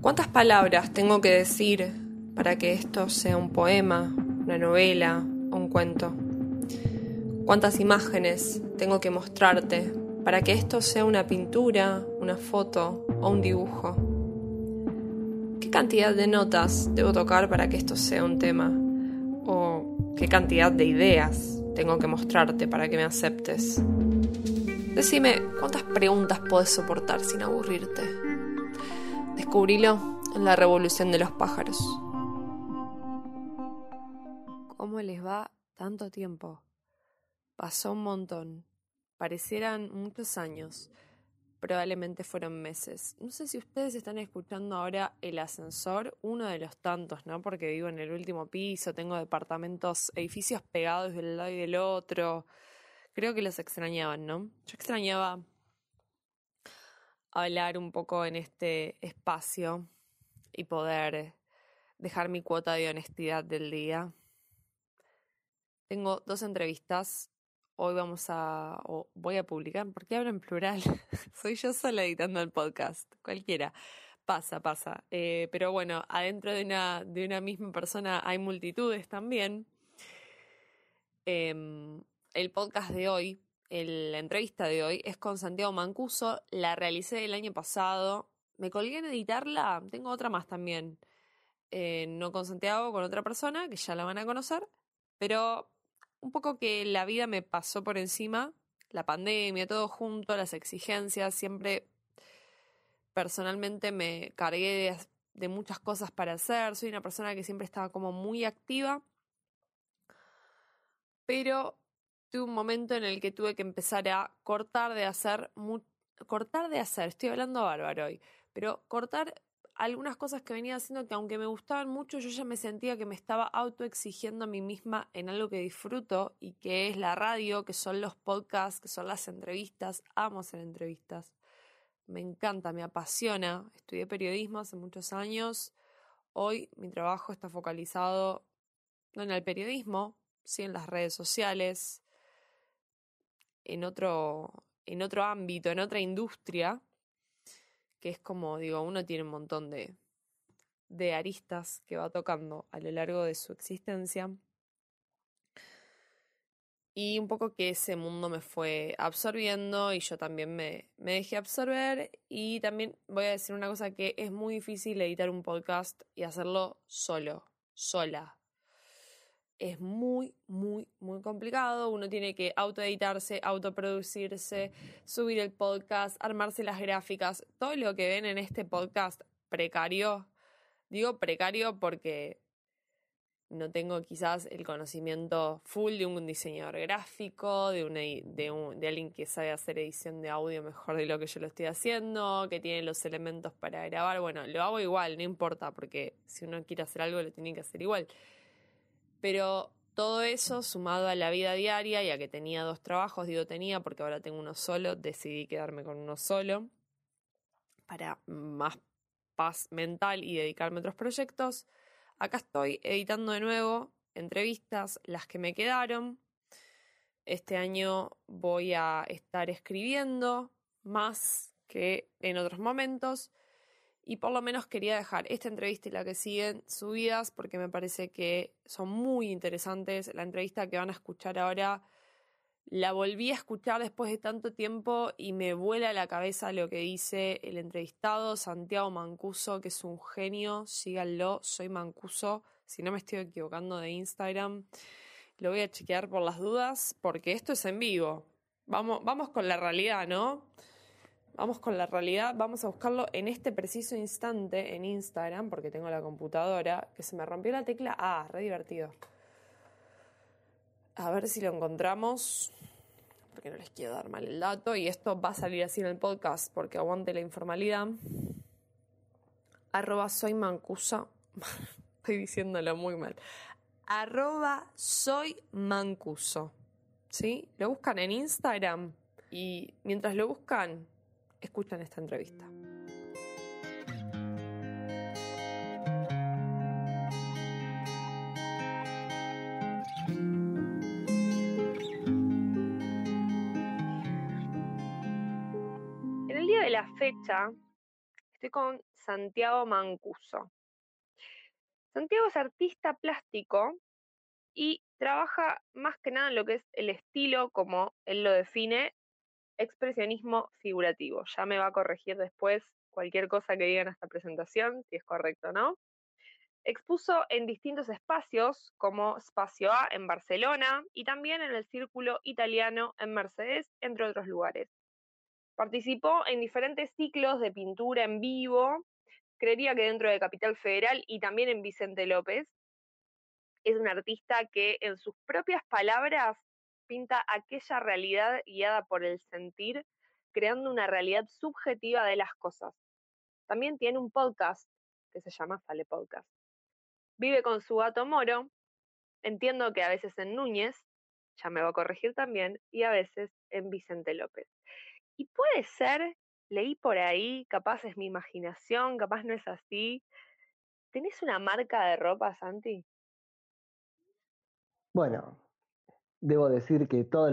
¿Cuántas palabras tengo que decir para que esto sea un poema, una novela o un cuento? ¿Cuántas imágenes tengo que mostrarte para que esto sea una pintura, una foto o un dibujo? ¿Qué cantidad de notas debo tocar para que esto sea un tema? ¿O qué cantidad de ideas tengo que mostrarte para que me aceptes? Decime, ¿cuántas preguntas puedes soportar sin aburrirte? Descubrilo en la revolución de los pájaros. ¿Cómo les va tanto tiempo? Pasó un montón. Parecieran muchos años. Probablemente fueron meses. No sé si ustedes están escuchando ahora el ascensor, uno de los tantos, ¿no? Porque vivo en el último piso, tengo departamentos, edificios pegados del lado y del otro. Creo que los extrañaban, ¿no? Yo extrañaba hablar un poco en este espacio y poder dejar mi cuota de honestidad del día. Tengo dos entrevistas. Hoy vamos a, o voy a publicar, ¿por qué hablo en plural? Soy yo sola editando el podcast, cualquiera. Pasa, pasa. Eh, pero bueno, adentro de una, de una misma persona hay multitudes también. Em, el podcast de hoy la entrevista de hoy es con Santiago Mancuso. La realicé el año pasado. Me colgué en editarla. Tengo otra más también. Eh, no con Santiago, con otra persona, que ya la van a conocer. Pero un poco que la vida me pasó por encima. La pandemia, todo junto, las exigencias. Siempre personalmente me cargué de, de muchas cosas para hacer. Soy una persona que siempre estaba como muy activa. Pero tuve un momento en el que tuve que empezar a cortar de hacer, cortar de hacer, estoy hablando bárbaro hoy, pero cortar algunas cosas que venía haciendo que aunque me gustaban mucho, yo ya me sentía que me estaba autoexigiendo a mí misma en algo que disfruto y que es la radio, que son los podcasts, que son las entrevistas, amo hacer entrevistas. Me encanta, me apasiona. Estudié periodismo hace muchos años. Hoy mi trabajo está focalizado no en el periodismo, sí en las redes sociales, en otro, en otro ámbito, en otra industria, que es como, digo, uno tiene un montón de, de aristas que va tocando a lo largo de su existencia. Y un poco que ese mundo me fue absorbiendo y yo también me, me dejé absorber. Y también voy a decir una cosa que es muy difícil editar un podcast y hacerlo solo, sola, es muy, muy, muy complicado. Uno tiene que autoeditarse, autoproducirse, subir el podcast, armarse las gráficas. Todo lo que ven en este podcast precario, digo precario porque no tengo quizás el conocimiento full de un diseñador gráfico, de, una, un, de alguien que sabe hacer edición de audio mejor de lo que yo lo estoy haciendo, que tiene los elementos para grabar. Bueno, lo hago igual, no importa, porque si uno quiere hacer algo lo tiene que hacer igual. Pero todo eso sumado a la vida diaria y a que tenía dos trabajos, digo tenía porque ahora tengo uno solo, decidí quedarme con uno solo para más paz mental y dedicarme a otros proyectos. Acá estoy editando de nuevo entrevistas, las que me quedaron. Este año voy a estar escribiendo más que en otros momentos y por lo menos quería dejar esta entrevista y la que siguen subidas porque me parece que son muy interesantes. La entrevista que van a escuchar ahora la volví a escuchar después de tanto tiempo y me vuela a la cabeza lo que dice el entrevistado Santiago Mancuso, que es un genio. Síganlo, soy Mancuso. Si no me estoy equivocando de Instagram, lo voy a chequear por las dudas porque esto es en vivo. Vamos, vamos con la realidad, ¿no? Vamos con la realidad, vamos a buscarlo en este preciso instante en Instagram, porque tengo la computadora, que se me rompió la tecla. Ah, re divertido. A ver si lo encontramos, porque no les quiero dar mal el dato, y esto va a salir así en el podcast, porque aguante la informalidad. Arroba soy mancusa. Estoy diciéndolo muy mal. Arroba soy mancuso. ¿Sí? Lo buscan en Instagram y mientras lo buscan, escuchan esta entrevista. En el día de la fecha, Estoy con Santiago Mancuso. Santiago es artista plástico y trabaja más que nada en lo que es el estilo, como él lo define, expresionismo figurativo. Ya me va a corregir después cualquier cosa que diga en esta presentación, si es correcto o no. Expuso en distintos espacios como Espacio A en Barcelona y también en el Círculo Italiano en Mercedes, entre otros lugares. Participó en diferentes ciclos de pintura en vivo, creería que dentro de Capital Federal y también en Vicente López. Es un artista que en sus propias palabras pinta aquella realidad guiada por el sentir, creando una realidad subjetiva de las cosas. También tiene un podcast que se llama Fale Podcast. Vive con su gato Moro, entiendo que a veces en Núñez, ya me va a corregir también, y a veces en Vicente López. Y puede ser, leí por ahí, capaz es mi imaginación, capaz no es así. ¿Tenés una marca de ropa, Santi? Bueno, debo decir que, todas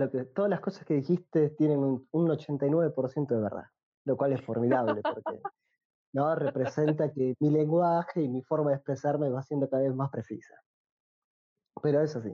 las cosas que dijiste tienen un, un 89% de verdad, lo cual es formidable porque ¿no? Representa que mi lenguaje y mi forma de expresarme va siendo cada vez más precisa. Pero eso sí.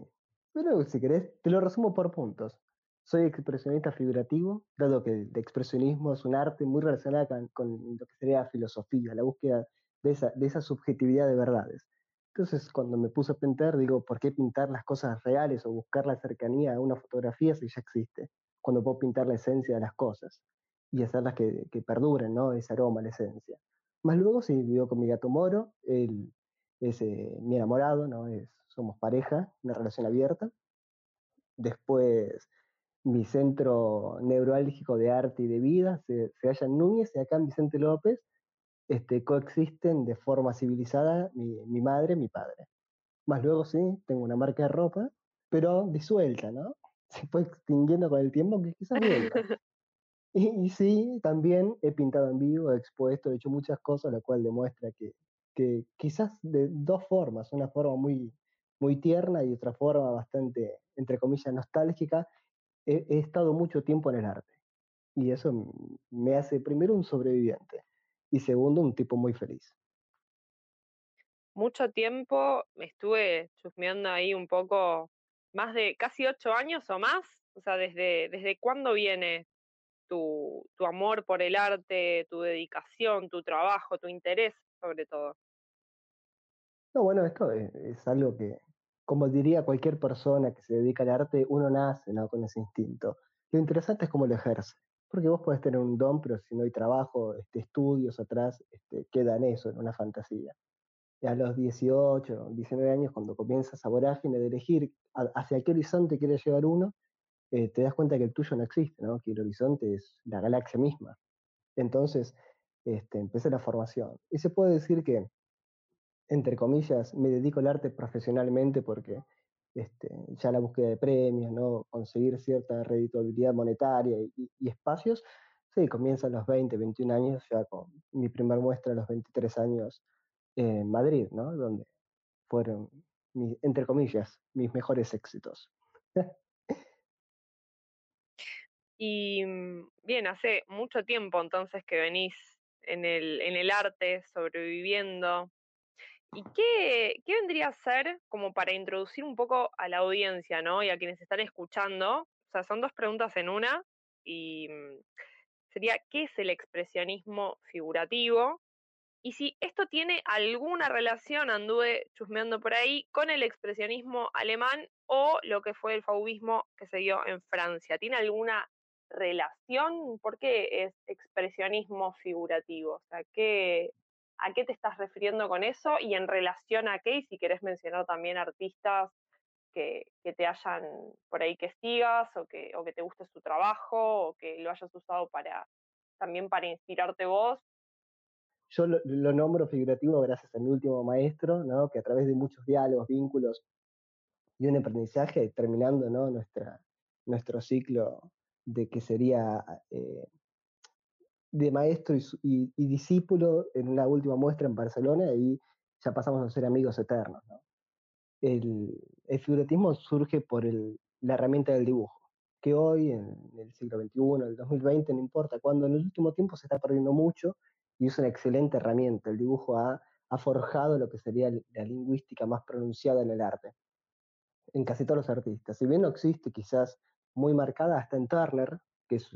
Pero si querés, te lo resumo por puntos. Soy expresionista figurativo, dado que el expresionismo es un arte muy relacionado con, lo que sería filosofía, la búsqueda de esa subjetividad de verdades. Entonces, cuando me puse a pintar, digo, ¿por qué pintar las cosas reales o buscar la cercanía a una fotografía si ya existe? Cuando puedo pintar la esencia de las cosas y hacerlas que, que perduren, ¿no? Ese aroma, la esencia. Más luego sí vivo con mi gato Moro, él es eh, mi enamorado, ¿no? Es, somos pareja, una relación abierta. Después mi centro neurálgico de arte y de vida se, se halla en Núñez y acá en Vicente López este, coexisten de forma civilizada mi, mi madre y mi padre. Más luego sí, tengo una marca de ropa, pero disuelta, ¿no? Se fue extinguiendo con el tiempo, que quizás vuelva. Y, sí, también he pintado en vivo, he expuesto, he hecho muchas cosas, lo cual demuestra que, que quizás de dos formas, una forma muy, muy tierna y otra forma bastante, entre comillas, nostálgica, he, he estado mucho tiempo en el arte. Y eso me hace, primero, un sobreviviente y segundo, un tipo muy feliz. Mucho tiempo me estuve chusmeando ahí un poco, más de casi ocho años o más. O sea, ¿desde, desde cuándo viene tu, tu amor por el arte, tu dedicación, tu trabajo, tu interés sobre todo. No, bueno, esto es, algo que, como diría cualquier persona que se dedica al arte, uno nace ¿no? con ese instinto. Lo interesante es cómo lo ejerce, porque vos podés tener un don, pero si no hay trabajo, este, estudios atrás, este, queda en eso, en una fantasía. Y a los 18, 19 años, cuando comienzas a vorágine de elegir hacia qué horizonte quiere llegar uno, eh, te das cuenta que el tuyo no existe, ¿no? que el horizonte es la galaxia misma. Entonces, este, empecé la formación. Y se puede decir que, entre comillas, me dedico al arte profesionalmente porque este, ya la búsqueda de premios, ¿no? conseguir cierta redituabilidad monetaria y, espacios, sí, comienza a los 20, 21 años, ya con mi primer muestra a los 23 años en Madrid, ¿no? donde fueron, entre comillas, mis mejores éxitos. Y bien, hace mucho tiempo entonces que venís en el, en el arte, sobreviviendo. ¿Y qué, qué vendría a ser como para introducir un poco a la audiencia, ¿no? Y a quienes están escuchando. O sea, son dos preguntas en una. Y mm, sería, ¿qué es el expresionismo figurativo? Y si esto tiene alguna relación, anduve chusmeando por ahí, con el expresionismo alemán o lo que fue el fauvismo que se dio en Francia. ¿Tiene alguna relación? ¿Por qué es expresionismo figurativo? O sea, ¿qué, ¿a qué te estás refiriendo con eso? Y en relación a qué, y si querés mencionar también artistas que, te hayan por ahí que sigas o que, o que te guste su trabajo o que lo hayas usado para también para inspirarte vos. Yo lo, lo nombro figurativo gracias a mi último maestro, ¿no? que a través de muchos diálogos, vínculos y un aprendizaje, terminando ¿no? Nuestra, nuestro ciclo de que sería eh, de maestro y, discípulo en una última muestra en Barcelona y ya pasamos a ser amigos eternos. ¿no? El, el, figuratismo surge por el, la herramienta del dibujo, que hoy, en el siglo XXI, en el 2020, no importa cuando en el último tiempo se está perdiendo mucho y es una excelente herramienta. El dibujo ha, ha forjado lo que sería la lingüística más pronunciada en el arte, en casi todos los artistas. Si bien no existe quizás muy marcada, hasta en Turner, que, es,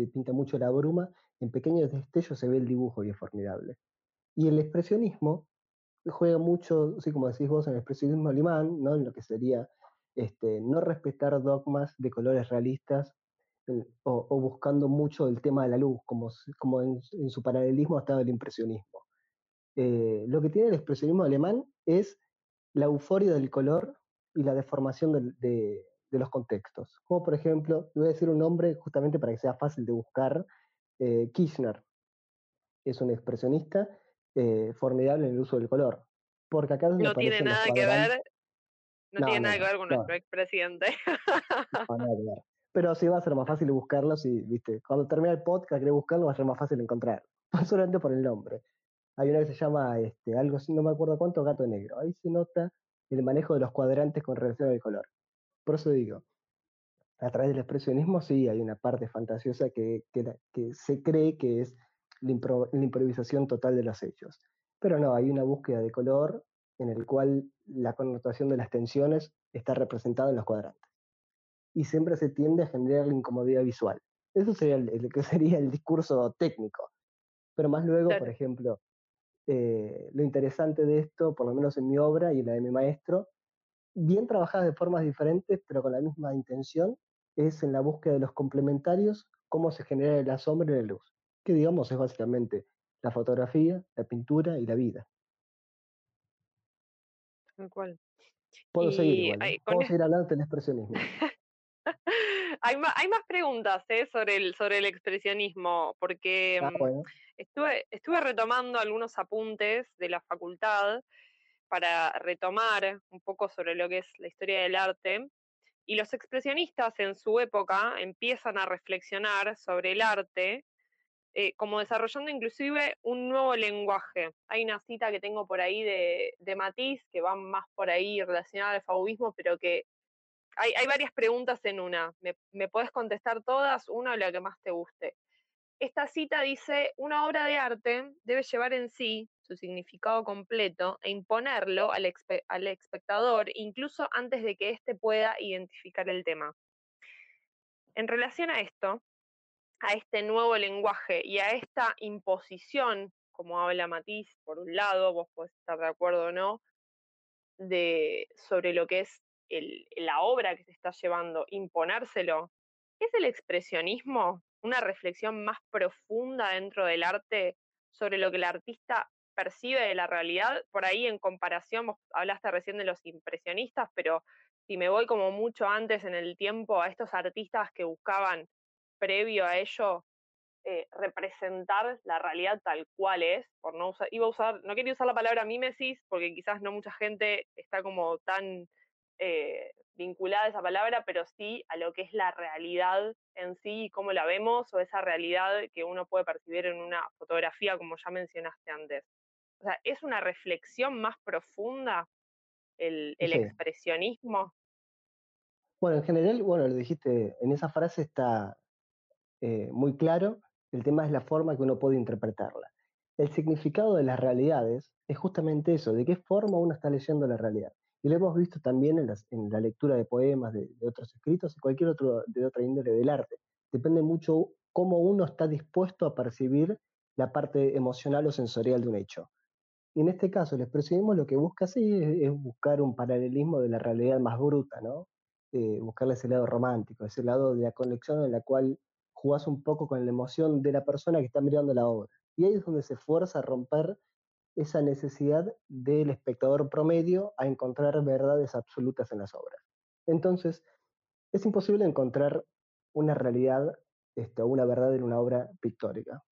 que pinta mucho la bruma, en pequeños destellos se ve el dibujo y es formidable. Y el expresionismo juega mucho, así como decís vos, en el expresionismo alemán, ¿no? en lo que sería este, no respetar dogmas de colores realistas o, buscando mucho el tema de la luz, como, como en, su paralelismo estaba el impresionismo. Eh, lo que tiene el expresionismo alemán es la euforia del color y la deformación de, los contextos. Como por ejemplo, voy a decir un nombre justamente para que sea fácil de buscar, eh, Kirchner. Es un expresionista eh, formidable en el uso del color. Porque acá no tiene nada que ver, no, tiene nada que ver con nuestro expresidente. Pero sí va a ser más fácil buscarlo si, viste, cuando termine el podcast querés buscarlo va a ser más fácil encontrar. Solamente por el nombre. Hay una que se llama este, algo así, no me acuerdo cuánto, gato negro. Ahí se nota el manejo de los cuadrantes con relación al color. Por eso digo, a través del expresionismo sí hay una parte fantasiosa que, que se cree que es la, improvisación total de los hechos. Pero no, hay una búsqueda de color en el cual la connotación de las tensiones está representada en los cuadrantes. Y siempre se tiende a generar la incomodidad visual. Eso sería el, que sería el discurso técnico. Pero más luego, por ejemplo, eh, lo interesante de esto, por lo menos en mi obra y en la de mi maestro, bien trabajadas de formas diferentes, pero con la misma intención, es en la búsqueda de los complementarios, cómo se genera la sombra y la luz que digamos es básicamente la fotografía, la pintura y la vida. ¿Cuál? Puedo seguir igual. ¿eh? seguir hablando del expresionismo. hay, más, hay más preguntas ¿eh? sobre, el, sobre el expresionismo, porque ah, mm, estuve, estuve retomando algunos apuntes de la facultad para retomar un poco sobre lo que es la historia del arte. Y los expresionistas en su época empiezan a reflexionar sobre el arte eh, como desarrollando inclusive un nuevo lenguaje. Hay una cita que tengo por ahí de, de Matiz, que va más por ahí relacionada al fauvismo, pero que hay, hay varias preguntas en una. ¿Me, ¿Me puedes contestar todas? Una o la que más te guste. Esta cita dice, una obra de arte debe llevar en sí su significado completo e imponerlo al, espectador incluso antes de que éste pueda identificar el tema. En relación a esto, a este nuevo lenguaje y a esta imposición, como habla Matiz, por un lado, vos podés estar de acuerdo o no, de, sobre lo que es la obra que se está llevando, imponérselo, ¿es el expresionismo una reflexión más profunda dentro del arte sobre lo que el artista percibe de la realidad? Por ahí en comparación, vos hablaste recién de los impresionistas, pero si me voy como mucho antes en el tiempo a estos artistas que buscaban previo a ello eh, representar la realidad tal cual es, por no usar, iba a usar, no quería usar la palabra mímesis porque quizás no mucha gente está como tan eh, vinculada a esa palabra, pero sí a lo que es la realidad en sí y cómo la vemos, o esa realidad que uno puede percibir en una fotografía, como ya mencionaste antes. O sea, es una reflexión más profunda el, expresionismo. Bueno, en general, bueno, lo dijiste, en esa frase está, eh, muy claro, el tema es la forma que uno puede interpretarla. El significado de las realidades es justamente eso, de qué forma uno está leyendo la realidad. Y lo hemos visto también en, la lectura de poemas, de, otros escritos y cualquier otro de otra índole del arte. Depende mucho cómo uno está dispuesto a percibir la parte emocional o sensorial de un hecho. Y en este caso, el expresionismo lo que busca sí es, buscar un paralelismo de la realidad más bruta, ¿no? Eh, buscarle ese lado romántico, ese lado de la conexión en la cual jugás un poco con la emoción de la persona que está mirando la obra. Y ahí es donde se fuerza a romper esa necesidad del espectador promedio a encontrar verdades absolutas en las obras. Entonces, es imposible encontrar una realidad este, una verdad en una obra pictórica.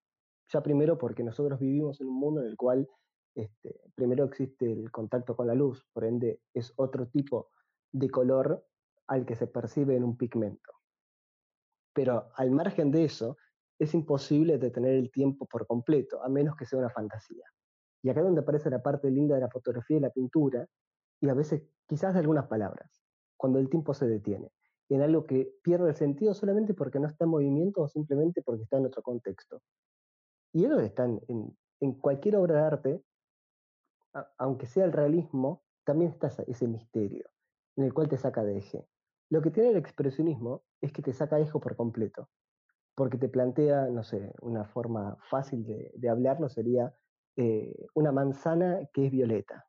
Ya primero porque nosotros vivimos en un mundo en el cual este, primero existe el contacto con la luz, por ende es otro tipo de color al que se percibe en un pigmento. Pero al margen de eso, es imposible detener el tiempo por completo, a menos que sea una fantasía. Y acá es donde aparece la parte linda de la fotografía y la pintura, y a veces quizás de algunas palabras, cuando el tiempo se detiene, en algo que pierde el sentido solamente porque no está en movimiento o simplemente porque está en otro contexto. Y ellos están en, en cualquier obra de arte, aunque sea el realismo, también está ese misterio en el cual te saca de eje. Lo que tiene el expresionismo es que te saca eje por completo, porque te plantea, no sé, una forma fácil de, de hablarlo sería eh, una manzana que es violeta.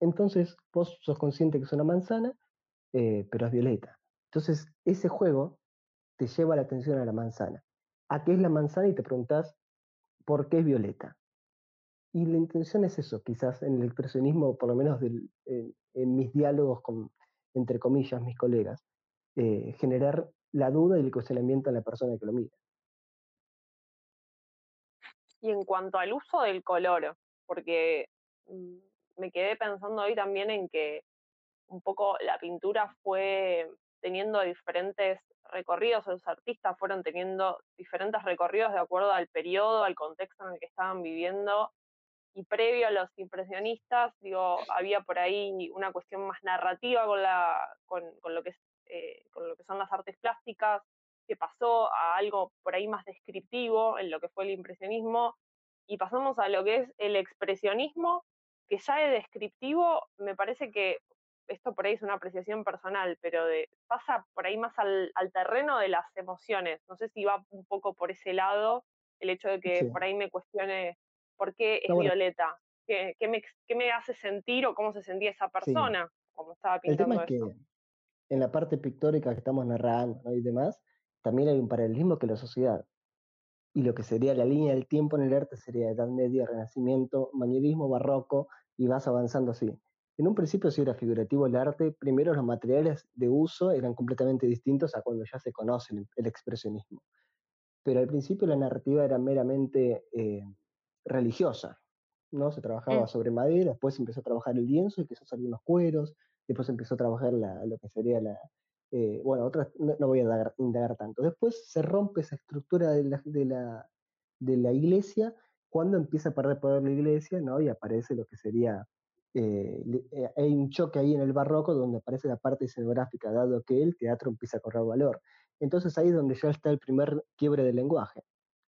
Entonces, vos sos consciente que es una manzana, eh, pero es violeta. Entonces, ese juego te lleva la atención a la manzana. ¿A qué es la manzana? Y te preguntás, ¿por qué es violeta? Y la intención es eso, quizás en el expresionismo, por lo menos en, mis diálogos con, entre comillas, mis colegas, eh, generar la duda y el cuestionamiento en la persona que lo mira. Y en cuanto al uso del color, porque mm, me quedé pensando hoy también en que un poco la pintura fue teniendo diferentes recorridos, los artistas fueron teniendo diferentes recorridos de acuerdo al periodo, al contexto en el que estaban viviendo y previo a los impresionistas, digo, había por ahí una cuestión más narrativa con, la, con, lo, que es, eh, con lo que son las artes plásticas, que pasó a algo por ahí más descriptivo en lo que fue el impresionismo, y pasamos a lo que es el expresionismo, que ya es descriptivo, me parece que esto por ahí es una apreciación personal, pero de, pasa por ahí más al, terreno de las emociones. No sé si va un poco por ese lado, el hecho de que por ahí me cuestione ¿Por qué es violeta? ¿Qué, me, ¿Qué, me, hace sentir o cómo se sentía esa persona como estaba pintando El tema es que en la parte pictórica que estamos narrando y demás, también hay un paralelismo que la sociedad. Y lo que sería la línea del tiempo en el arte sería Edad Media, Renacimiento, Manierismo, Barroco, y vas avanzando así. En un principio si era figurativo el arte, primero los materiales de uso eran completamente distintos a cuando ya se conoce el, expresionismo. Pero al principio la narrativa era meramente eh, religiosa, ¿no? Se trabajaba mm. sobre madera, después empezó a trabajar el lienzo, y empezó a salir unos cueros, después empezó a trabajar lo que sería la, eh, bueno, otras no, voy a indagar, tanto. Después se rompe esa estructura de la, de la, de la iglesia cuando empieza a perder poder la iglesia, ¿no? Y aparece lo que sería, eh, eh, hay un choque ahí en el barroco donde aparece la parte escenográfica, dado que el teatro empieza a correr valor. Entonces ahí es donde ya está el primer quiebre del lenguaje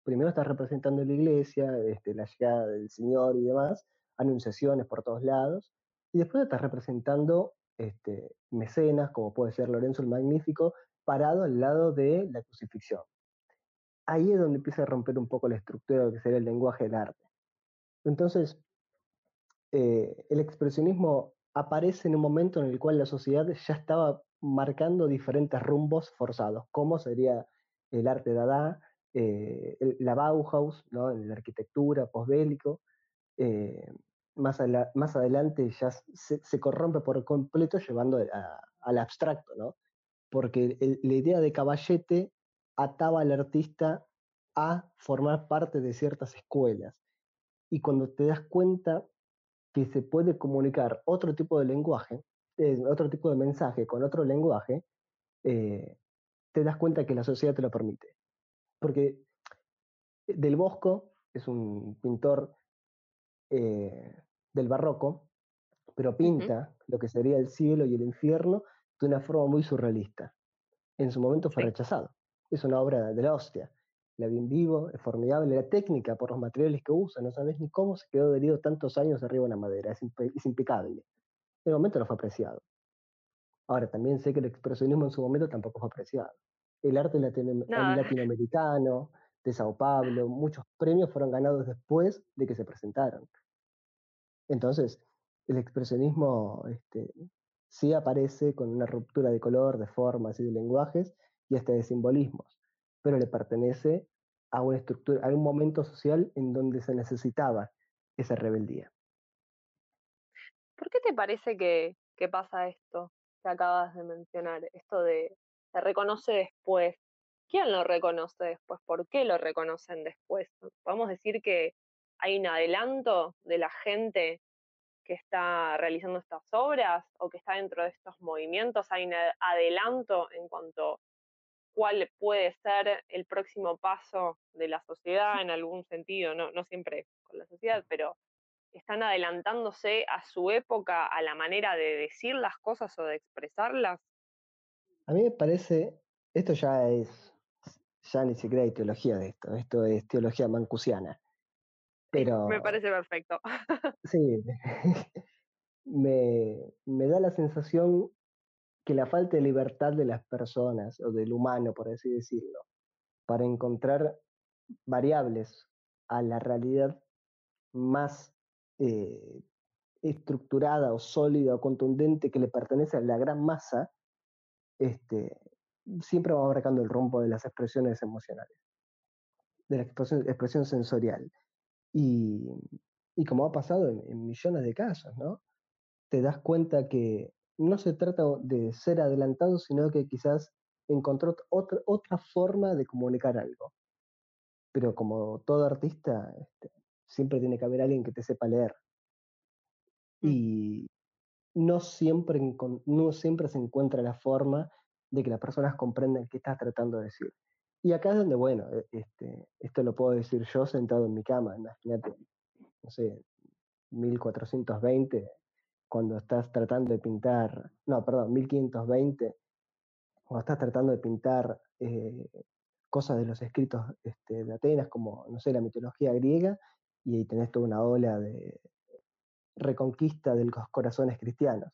primero estás representando la iglesia, este, la llegada del Señor y demás, anunciaciones por todos lados, y después estás representando este, mecenas, como puede ser Lorenzo el Magnífico, parado al lado de la crucifixión. Ahí es donde empieza a romper un poco la estructura de lo que sería el lenguaje del arte. Entonces, eh, el expresionismo aparece en un momento en el cual la sociedad ya estaba marcando diferentes rumbos forzados, como sería el arte dada, eh, la Bauhaus, ¿no? la arquitectura posbélico. Eh, más, más adelante ya se, corrompe por completo llevando al abstracto, ¿no? porque la idea de caballete ataba al artista a formar parte de ciertas escuelas. Y cuando te das cuenta que se puede comunicar otro tipo de lenguaje, eh, otro tipo de mensaje con otro lenguaje, te das cuenta que la sociedad te lo permite porque Del Bosco es un pintor eh, del barroco, pero pinta lo que sería el cielo y el infierno de una forma muy surrealista. En su momento fue rechazado. Es una obra de la hostia. La vi en vivo, es formidable. La técnica por los materiales que usa, no sabes ni cómo se quedó adherido tantos años arriba de una madera. Es, es impecable. En el momento no fue apreciado. Ahora, también sé que el expresionismo en su momento tampoco fue apreciado el arte latinoamericano, de Sao Paulo, muchos premios fueron ganados después de que se presentaron. Entonces, el expresionismo este, sí aparece con una ruptura de color, de formas y de lenguajes y hasta de simbolismos, pero le pertenece a una estructura, a un momento social en donde se necesitaba esa rebeldía. ¿Por qué te parece que, que pasa esto que acabas de mencionar? Esto de se reconoce después. ¿Quién lo reconoce después? ¿Por qué lo reconocen después? Podemos decir que hay un adelanto de la gente que está realizando estas obras o que está dentro de estos movimientos, hay un adelanto en cuanto a cuál puede ser el próximo paso de la sociedad en algún sentido, no, no siempre con la sociedad, pero están adelantándose a su época, a la manera de decir las cosas o de expresarlas. A mí me parece, esto ya es, ya ni siquiera hay teología de esto, esto es teología mancusiana. Pero, Me parece perfecto. sí, me, me da la sensación que la falta de libertad de las personas, o del humano, por así decirlo, para encontrar variables a la realidad más eh, estructurada o sólida o contundente que le pertenece a la gran masa, este, siempre va marcando el rumbo de las expresiones emocionales, de la expresión, expresión sensorial. Y, y, como ha pasado en, en, millones de casos, ¿no? Te das cuenta que no se trata de ser adelantado, sino que quizás encontró otra, otra forma de comunicar algo. Pero como todo artista, este, siempre tiene que haber alguien que te sepa leer. Y no siempre, no siempre se encuentra la forma de que las personas comprendan qué estás tratando de decir. Y acá es donde, bueno, e, este, esto lo puedo decir yo sentado en mi cama, imagínate, no sé, 1420, cuando estás tratando de pintar, no, perdón, 1520, cuando estás tratando de pintar eh, cosas de los escritos este, de Atenas, como, no sé, la mitología griega, y ahí tenés toda una ola de reconquista de los corazones cristianos.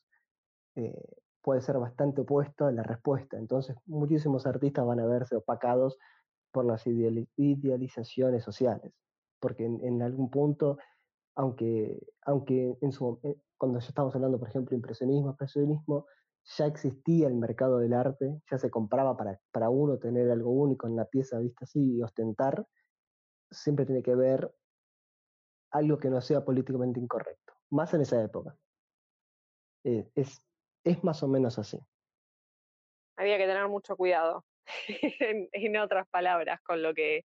Eh, puede ser bastante opuesto a la respuesta. Entonces, muchísimos artistas van a verse opacados por las idealizaciones sociales, porque en, algún punto, aunque, aunque en su, eh, cuando ya estamos hablando, por ejemplo, impresionismo, expresionismo, ya existía el mercado del arte, ya se compraba para, para uno tener algo único en la pieza vista así y ostentar, siempre tiene que ver algo que no sea políticamente incorrecto, más en esa época. Eh, es, es más o menos así. Había que tener mucho cuidado, en, en, otras palabras, con lo, que,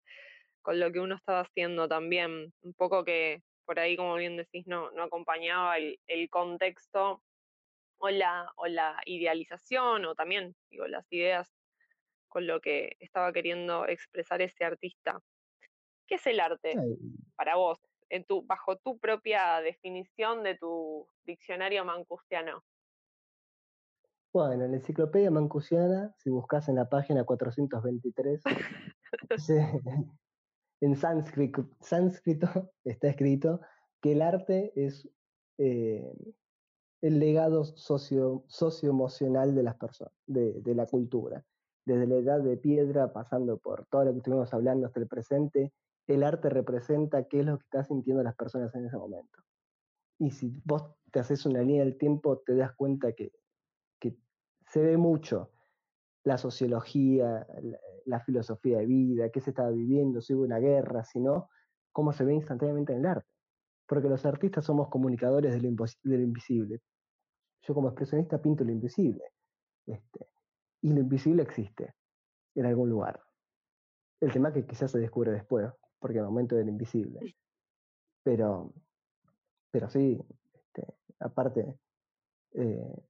con lo que uno estaba haciendo también. Un poco que por ahí, como bien decís, no, no acompañaba el, el contexto o la, o la idealización o también digo, las ideas con lo que estaba queriendo expresar ese artista. ¿Qué es el arte para vos, en tu, bajo tu propia definición de tu diccionario mancustiano? Bueno, en la enciclopedia mancusiana, si buscas en la página 423, en sánscrito, sánscrito, está escrito que el arte es eh, el legado socio, socioemocional de las personas, de, de, la cultura. Desde la edad de piedra, pasando por todo lo que estuvimos hablando hasta el presente, el arte representa qué es lo que están sintiendo las personas en ese momento. Y si vos te haces una línea del tiempo, te das cuenta que, que se ve mucho la sociología, la, la, filosofía de vida, qué se estaba viviendo, si hubo una guerra, si no, cómo se ve instantáneamente en el arte. Porque los artistas somos comunicadores de lo, de lo invisible. Yo como expresionista pinto lo invisible. Este, y lo invisible existe en algún lugar. El tema que quizás se descubre después, porque el momento del invisible. Pero, pero sí, este, aparte, eh,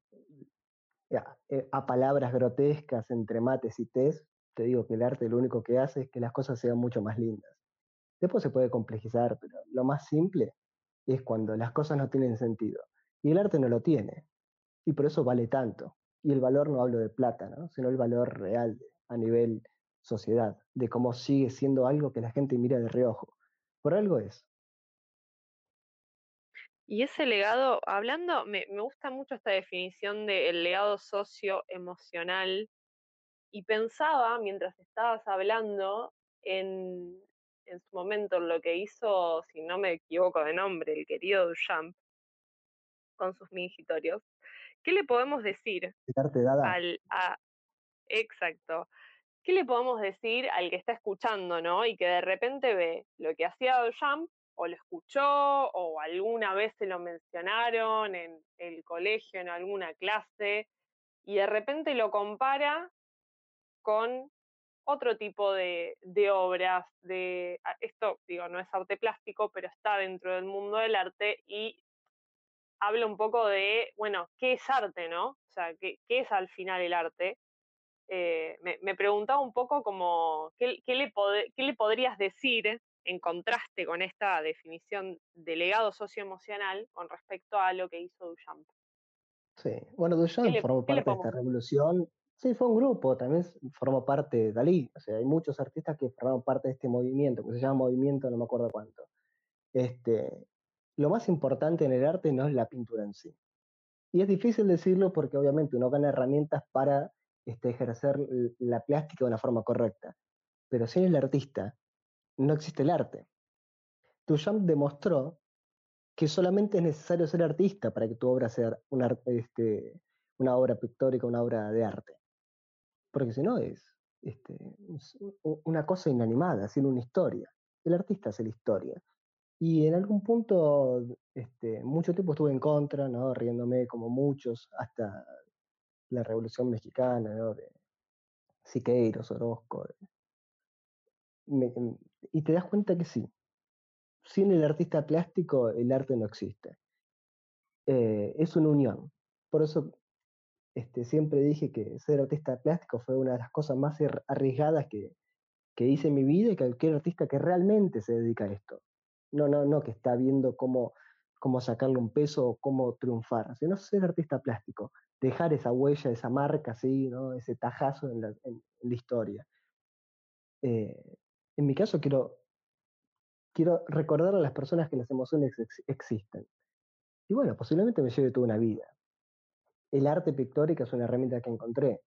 a, eh, a, palabras grotescas entre mates y tés, te digo que el arte lo único que hace es que las cosas sean mucho más lindas. Después se puede complejizar, pero lo más simple es cuando las cosas no tienen sentido. Y el arte no lo tiene. Y por eso vale tanto. Y el valor no hablo de plata, ¿no? sino el valor real a nivel sociedad, de cómo sigue siendo algo que la gente mira de reojo. Por algo es. Y ese legado, hablando, me, me gusta mucho esta definición del legado socioemocional. Y pensaba, mientras estabas hablando, en, en su momento en lo que hizo, si no me equivoco de nombre, el querido Duchamp, con sus mingitorios. ¿Qué le podemos decir al a, exacto? ¿Qué le podemos decir al que está escuchando, no? Y que de repente ve lo que hacía Duchamp o lo escuchó o alguna vez se lo mencionaron en el colegio, en alguna clase, y de repente lo compara con otro tipo de, obras, de esto digo, no es arte plástico, pero está dentro del mundo del arte y habla un poco de, bueno, ¿qué es arte, no? O sea, ¿qué, qué es al final el arte? Eh, me, me, preguntaba un poco como, ¿qué, qué, le ¿qué le podrías decir en contraste con esta definición de legado socioemocional con respecto a lo que hizo Duchamp? Sí, bueno, Duchamp formó parte de esta revolución. Sí, fue un grupo, también formó parte de Dalí. O sea, hay muchos artistas que formaron parte de este movimiento, que se llama movimiento, no me acuerdo cuánto. este, lo más importante en el arte no es la pintura en sí. Y es difícil decirlo porque obviamente uno gana herramientas para este, ejercer la plástica de una forma correcta. Pero sin el artista, no existe el arte. Duchamp demostró que solamente es necesario ser artista para que tu obra sea una, este, una obra pictórica, una obra de arte. Porque si no es este, una cosa inanimada, sin una historia. El artista hace la historia. Y en algún punto, este, mucho tiempo estuve en contra, riéndome como muchos, hasta la Revolución Mexicana, ¿no? de Siqueiros, Orozco. Y te das cuenta que sí, sin el artista plástico el arte no existe. Eh, es una unión. Por eso este, siempre dije que ser artista plástico fue una de las cosas más arriesgadas que, que hice en mi vida y cualquier artista que realmente se dedica a esto. No, no, no que está viendo cómo, cómo sacarle un peso o cómo triunfar, sino ser artista plástico, dejar esa huella, esa marca así, ¿no? ese tajazo en la, historia. Eh, en mi caso quiero, quiero recordar a las personas que las emociones existen. Y bueno, posiblemente me lleve toda una vida. El arte pictórico es una herramienta que encontré,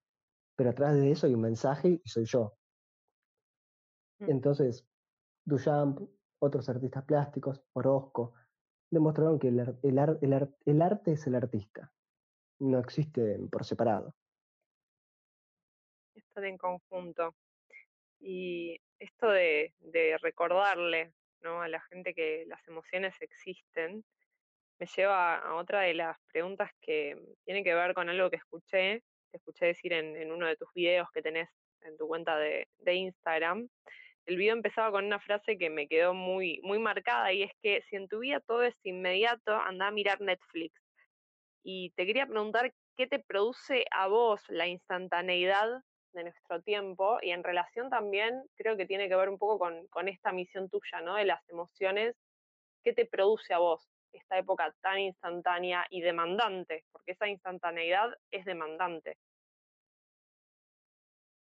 pero atrás de eso hay un mensaje y soy yo. Mm. Entonces, Duchamp, otros artistas plásticos, Orozco, demostraron que el, el, arte es el artista, no existe por separado. Están en conjunto. Y esto de, recordarle ¿no? a la gente que las emociones existen, me lleva a otra de las preguntas que tiene que ver con algo que escuché, te escuché decir en, uno de tus videos que tenés en tu cuenta de, de Instagram, el video empezaba con una frase que me quedó muy, muy marcada y es que si en tu vida todo es inmediato, anda a mirar Netflix. Y te quería preguntar qué te produce a vos la instantaneidad de nuestro tiempo y en relación también creo que tiene que ver un poco con, con esta misión tuya, ¿no? De las emociones, ¿qué te produce a vos esta época tan instantánea y demandante? Porque esa instantaneidad es demandante.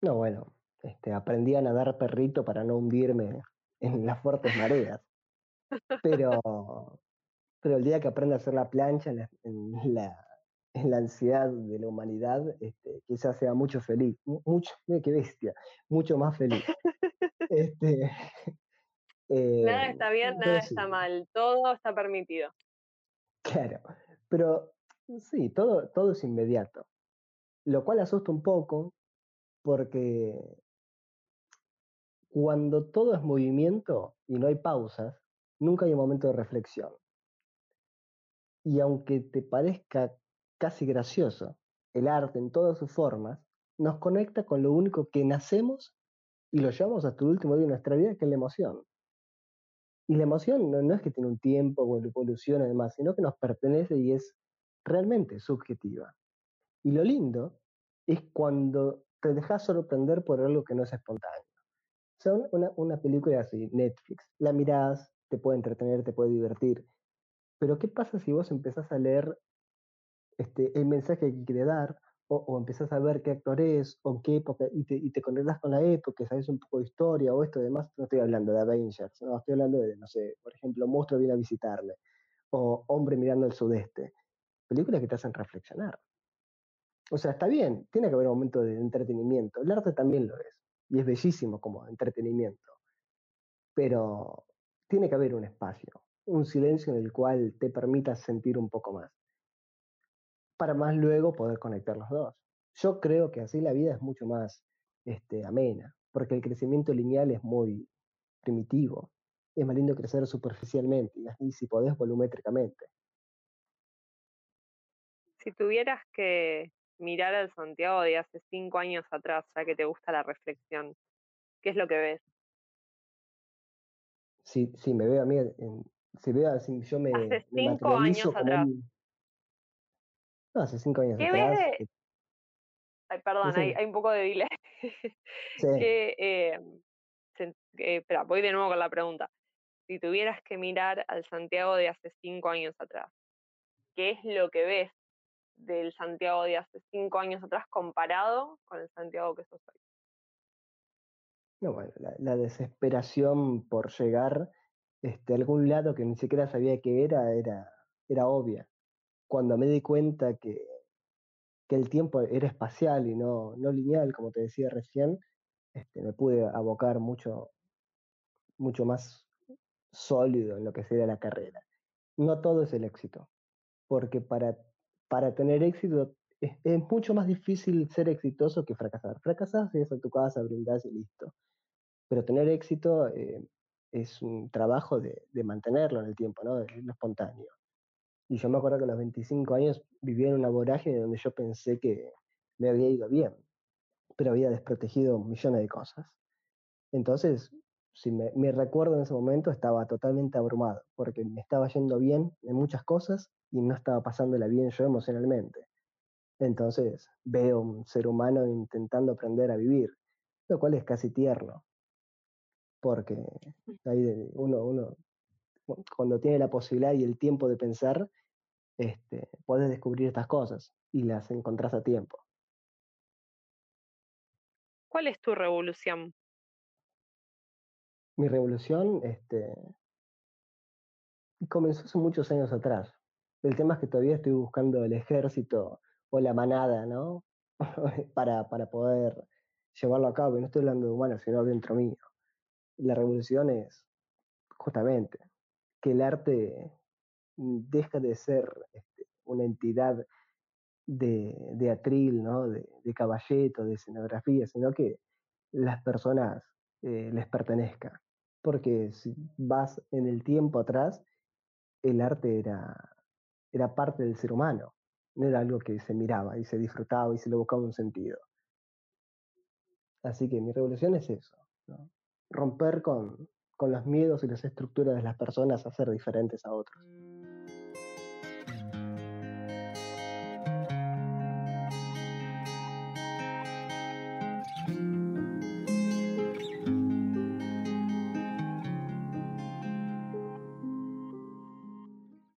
No, bueno, este, aprendí a nadar perrito para no hundirme en las fuertes mareas. Pero, pero el día que aprenda a hacer la plancha en la, en la, ansiedad de la humanidad, este, quizás sea mucho feliz, mucho, qué bestia, mucho más feliz. Este, nada está bien, nada está mal, todo está permitido. Claro, pero sí, todo, todo es inmediato, lo cual asusta un poco porque cuando todo es movimiento y no hay pausas, nunca hay un momento de reflexión. Y aunque te parezca casi gracioso, el arte en todas sus formas nos conecta con lo único que nacemos y lo llevamos hasta el último día de nuestra vida, que es la emoción. Y la emoción no, es que tiene un tiempo o evolución además, sino que nos pertenece y es realmente subjetiva. Y lo lindo es cuando te dejas sorprender por algo que no es espontáneo. Son una, una película así, Netflix. La mirás, te puede entretener, te puede divertir. Pero ¿qué pasa si vos empezás a leer este, el mensaje que quiere dar, o, o, a ver qué actor es, o en qué época, y te, y te conectas con la época, sabes un poco de historia o esto demás? No estoy hablando de Avengers, no, estoy hablando de, no sé, por ejemplo, Monstruo viene a visitarme, o Hombre mirando el sudeste. Películas que te hacen reflexionar. O sea, está bien, tiene que haber un momento de entretenimiento. El arte también lo es y es bellísimo como entretenimiento. Pero tiene que haber un espacio, un silencio en el cual te permita sentir un poco más, para más luego poder conectar los dos. Yo creo que así la vida es mucho más este, amena, porque el crecimiento lineal es muy primitivo. Es más lindo crecer superficialmente y si podés volumétricamente. Si tuvieras que mirar al Santiago de hace cinco años atrás, ya que te gusta la reflexión, ¿qué es lo que ves? Sí, sí, me veo a mí, si veo así, yo me. Hace cinco años atrás. No, hace cinco años atrás. Eh Ay, perdón, hay, hay, un poco de delay. sí. que, eh, espera, voy de nuevo con la pregunta. Si tuvieras que mirar al Santiago de hace cinco años atrás, ¿qué es lo que ves del Santiago de hace cinco años atrás comparado con el Santiago que sos hoy? No, bueno, la, desesperación por llegar este, algún lado que ni siquiera sabía qué era, era, era obvia. Cuando me di cuenta que, que el tiempo era espacial y no, no lineal, como te decía recién, este, me pude abocar mucho, mucho más sólido en lo que sería la carrera. No todo es el éxito, porque para, para tener éxito es, mucho más difícil ser exitoso que fracasar. Fracasar si es tu casa, brindás y listo. Pero tener éxito eh, es un trabajo de, de, mantenerlo en el tiempo, ¿no? De lo espontáneo. Y yo me acuerdo que a los 25 años vivía en una vorágine donde yo pensé que me había ido bien, pero había desprotegido millones de cosas. Entonces, si me, recuerdo en ese momento, estaba totalmente abrumado, porque me estaba yendo bien en muchas cosas y no estaba pasándola bien yo emocionalmente. Entonces, veo un ser humano intentando aprender a vivir, lo cual es casi tierno, porque ahí uno, uno cuando tiene la posibilidad y el tiempo de pensar, este, puedes descubrir estas cosas y las encontrás a tiempo. ¿Cuál es tu revolución? Mi revolución este, comenzó hace muchos años atrás. El tema es que todavía estoy buscando el ejército o la manada, ¿no? para, para poder llevarlo a cabo. Y no estoy hablando de humanos, sino dentro mío. La revolución es justamente que el arte deja de ser este, una entidad de, de atril, ¿no? de, de, caballeto, de escenografía, sino que las personas eh, les pertenezca. Porque si vas en el tiempo atrás, el arte era, era parte del ser humano, no era algo que se miraba y se disfrutaba y se le buscaba un sentido. Así que mi revolución es eso, romper con, con los miedos y las estructuras de las personas a ser diferentes a otros.